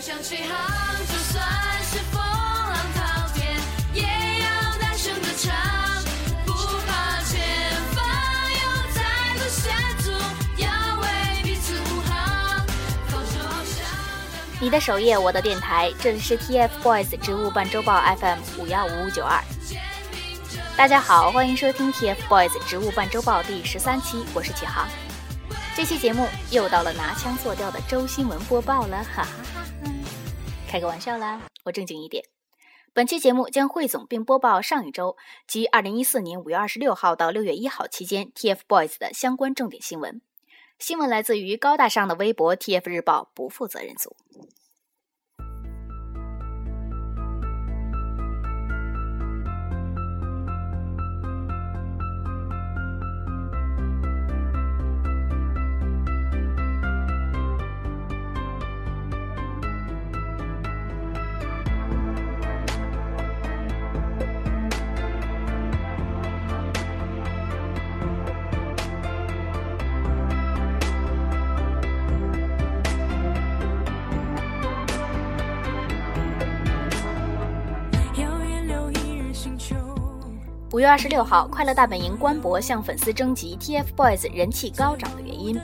想起航，就算是风浪滔天，也要大声的唱，不怕前方有太多险阻，要为彼此护航。你的首页，我的电台，这里是 TFBOYS 植物伴周报 FM 五幺五五九二。大家好，欢迎收听 TFBOYS 植物伴周报第十三期，我是启航。这期节目又到了拿腔作调的周新闻播报了，哈哈！开个玩笑啦，我正经一点。本期节目将汇总并播报上一周即二零一四年五月二十六号到六月一号期间 TFBOYS 的相关重点新闻。新闻来自于高大上的微博 TF 日报不负责任组。五月二十六号，快乐大本营官博向粉丝征集 TFBOYS 人气高涨的原因。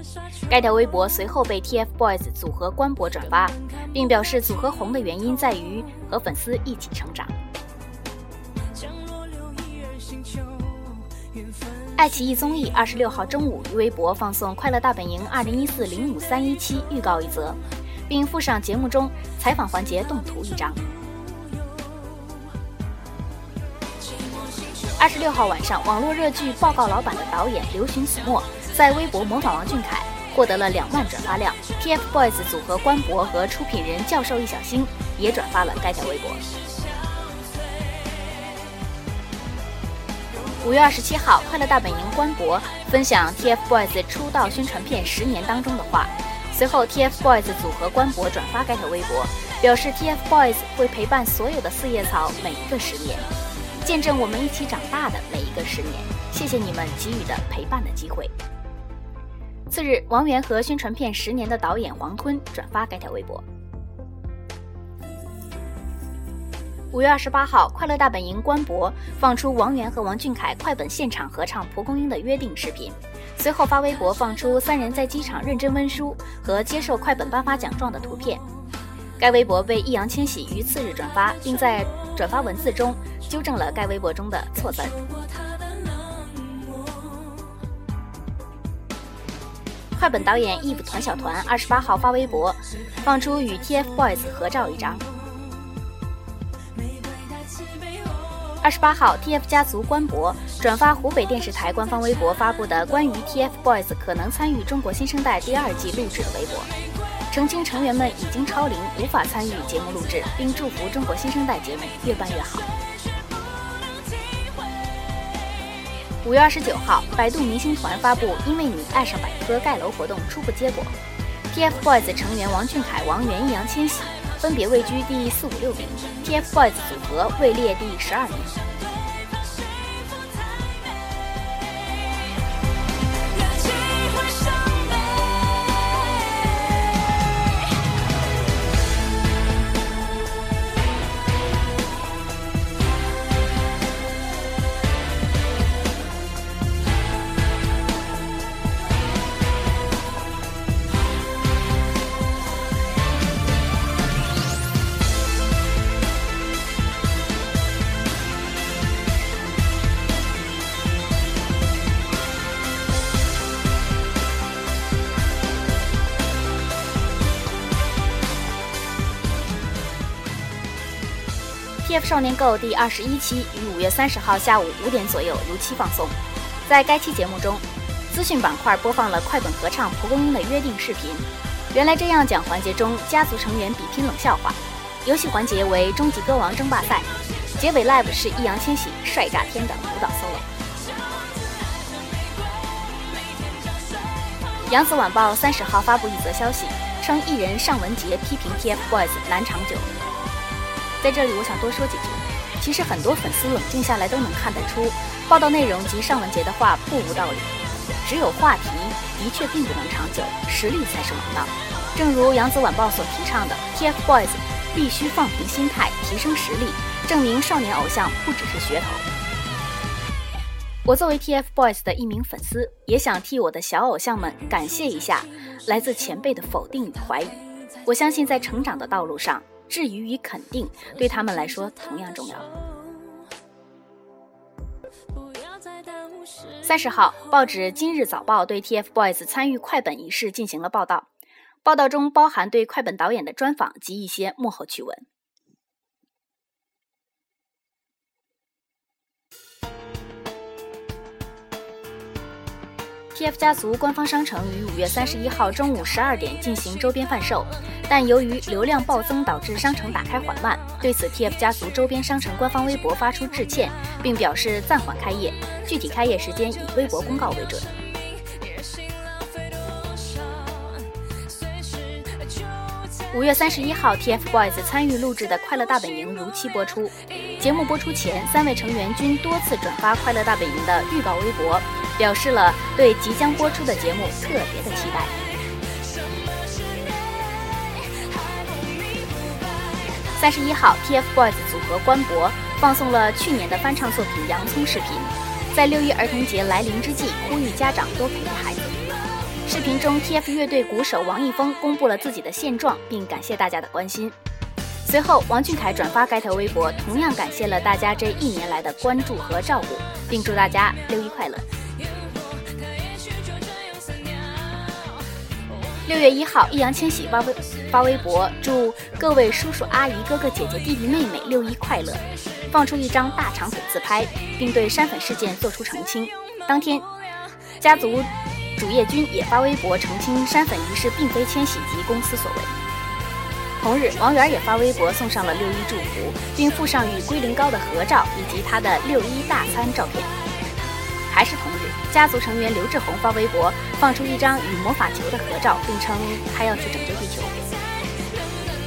该条微博随后被 TFBOYS 组合官博转发，并表示组合红的原因在于和粉丝一起成长。爱奇艺综艺二十六号中午于微博放送《快乐大本营二零一四零五三一七》预告一则，并附上节目中采访环节动图一张。二十六号晚上，网络热剧《报告老板》的导演刘寻子墨在微博模仿王俊凯，获得了两万转发量。TFBOYS 组合官博和出品人教授易小星也转发了该条微博。五月二十七号，快乐大本营官博分享 TFBOYS 出道宣传片十年当中的话，随后 TFBOYS 组合官博转发该条微博，表示 TFBOYS 会陪伴所有的四叶草每一个十年。见证我们一起长大的每一个十年，谢谢你们给予的陪伴的机会。次日，王源和宣传片十年的导演黄坤转发该条微博。五月二十八号，快乐大本营官博放出王源和王俊凯快本现场合唱《蒲公英》的约定视频，随后发微博放出三人在机场认真温书和接受快本颁发奖状的图片。该微博被易烊千玺于次日转发，并在转发文字中纠正了该微博中的错字。快本导演 Eve 团小团二十八号发微博，放出与 TFBOYS 合照一张。二十八号，TF 家族官博转发湖北电视台官方微博发布的关于 TFBOYS 可能参与《中国新生代》第二季录制的微博。澄清成员们已经超龄，无法参与节目录制，并祝福中国新生代节目越办越好。五月二十九号，百度明星团发布“因为你爱上百科”盖楼活动初步结果，TFBOYS 成员王俊凯、王源、易烊千玺分别位居第四、五、六名，TFBOYS 组合位列第十二名。少年 Go 第二十一期于五月三十号下午五点左右如期放送。在该期节目中，资讯板块播放了快本合唱《蒲公英》的约定视频。原来这样讲环节中，家族成员比拼冷笑话。游戏环节为终极歌王争霸赛，结尾 live 是易烊千玺帅炸天的舞蹈 solo。扬子晚报三十号发布一则消息，称艺人尚雯婕批评 TFBOYS 难长久。在这里，我想多说几句。其实很多粉丝冷静下来都能看得出，报道内容及尚雯婕的话不无道理。只有话题的确并不能长久，实力才是王道。正如扬子晚报所提倡的，TFBOYS 必须放平心态，提升实力，证明少年偶像不只是噱头。我作为 TFBOYS 的一名粉丝，也想替我的小偶像们感谢一下来自前辈的否定与怀疑。我相信在成长的道路上，质疑与肯定对他们来说同样重要。三十号，报纸《今日早报》对 TFBOYS 参与快本仪式进行了报道，报道中包含对快本导演的专访及一些幕后趣闻。TF 家族官方商城于五月三十一号中午十二点进行周边贩售，但由于流量暴增导致商城打开缓慢。对此，TF 家族周边商城官方微博发出致歉，并表示暂缓开业，具体开业时间以微博公告为准。五月三十一号，TFBOYS 参与录制的《快乐大本营》如期播出。节目播出前，三位成员均多次转发《快乐大本营》的预告微博。表示了对即将播出的节目特别的期待。三十一号，TFBOYS 组合官博放送了去年的翻唱作品《洋葱》视频，在六一儿童节来临之际，呼吁家长多陪陪孩子。视频中，TF 乐队鼓手王一峰公布了自己的现状，并感谢大家的关心。随后，王俊凯转发该条微博，同样感谢了大家这一年来的关注和照顾，并祝大家六一快乐。六月一号，易烊千玺发微发微博，祝各位叔叔阿姨、哥哥姐姐、弟弟妹妹六一快乐，放出一张大长腿自拍，并对删粉事件做出澄清。当天，家族主页君也发微博澄清删粉一事并非千玺及公司所为。同日，王源也发微博送上了六一祝福，并附上与龟苓膏的合照以及他的六一大餐照片。还是同日，家族成员刘志宏发微博，放出一张与魔法球的合照，并称他要去拯救地球。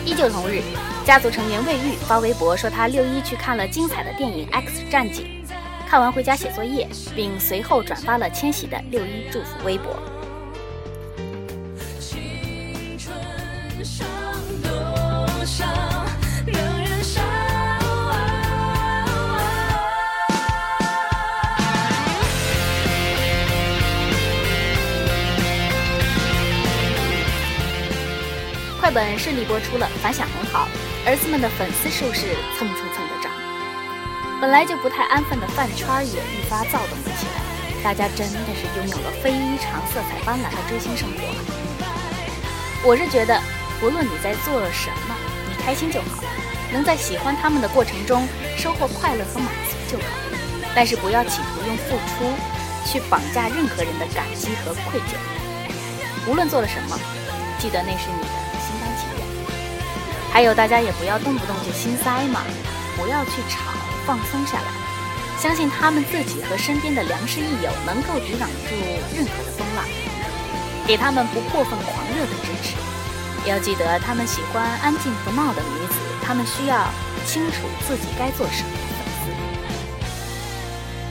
依旧同日，家族成员魏玉发微博说他六一去看了精彩的电影《X 战警》，看完回家写作业，并随后转发了千玺的六一祝福微博。快本顺利播出了，反响很好，儿子们的粉丝数是蹭蹭蹭的涨。本来就不太安分的饭圈也愈发躁动了起来，大家真的是拥有了非常色彩斑斓的追星生活。我是觉得，不论你在做什么，你开心就好，能在喜欢他们的过程中收获快乐和满足就好。但是不要企图用付出去绑架任何人的感激和愧疚。无论做了什么，记得那是你的。还有，大家也不要动不动就心塞嘛，不要去吵，放松下来，相信他们自己和身边的良师益友能够抵挡住任何的风浪，给他们不过分狂热的支持。要记得，他们喜欢安静不闹的女子，他们需要清楚自己该做什么。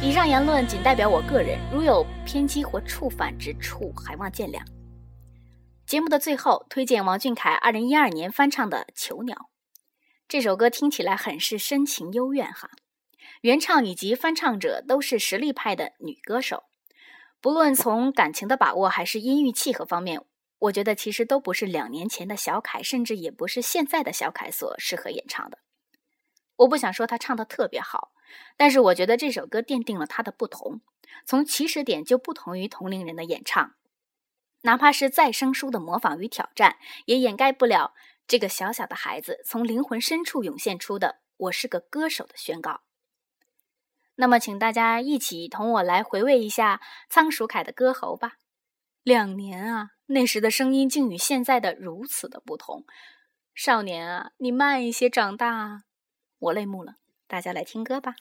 以上言论仅代表我个人，如有偏激或触犯之处，还望见谅。节目的最后，推荐王俊凯二零一二年翻唱的《囚鸟》这首歌，听起来很是深情幽怨哈。原唱以及翻唱者都是实力派的女歌手，不论从感情的把握还是音域契合方面，我觉得其实都不是两年前的小凯，甚至也不是现在的小凯所适合演唱的。我不想说他唱的特别好，但是我觉得这首歌奠定了他的不同，从起始点就不同于同龄人的演唱。哪怕是再生疏的模仿与挑战，也掩盖不了这个小小的孩子从灵魂深处涌现出的“我是个歌手”的宣告。那么，请大家一起同我来回味一下仓鼠凯的歌喉吧。两年啊，那时的声音竟与现在的如此的不同。少年啊，你慢一些长大啊！我泪目了，大家来听歌吧。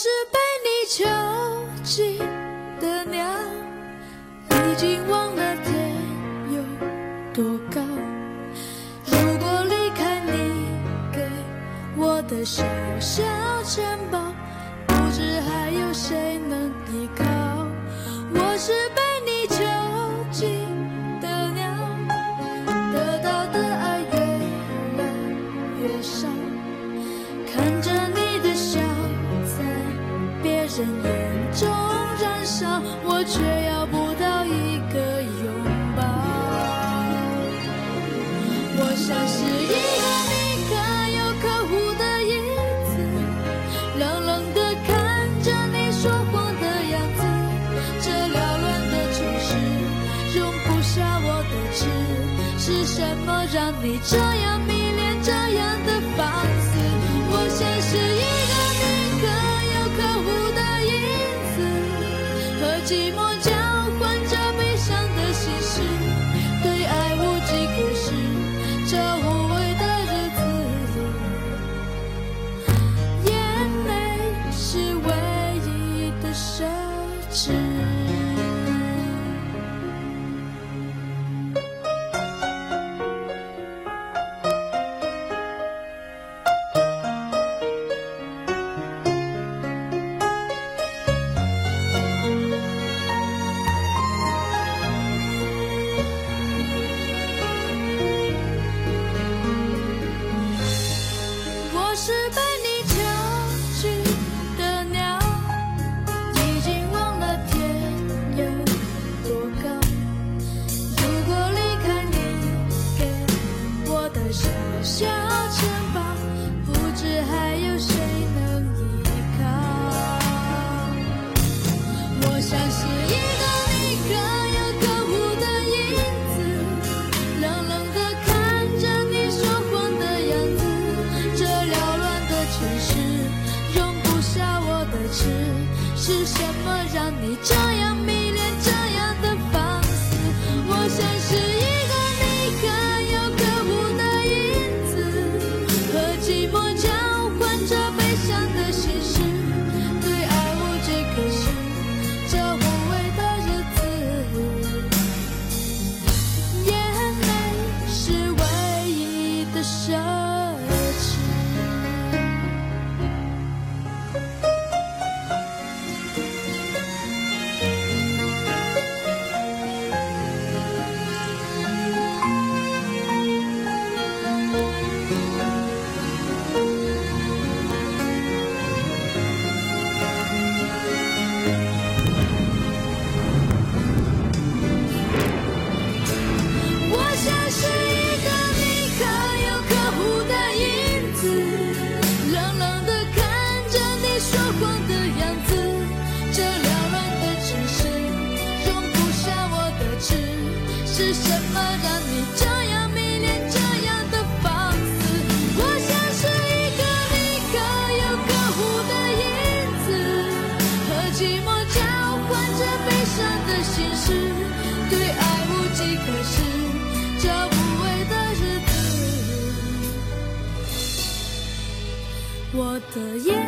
是被你囚禁的鸟已经忘了天有多高如果离开你给我的小小城堡说谎的样子这缭乱的城市容不下我的痴是什么让你这样迷是。的夜。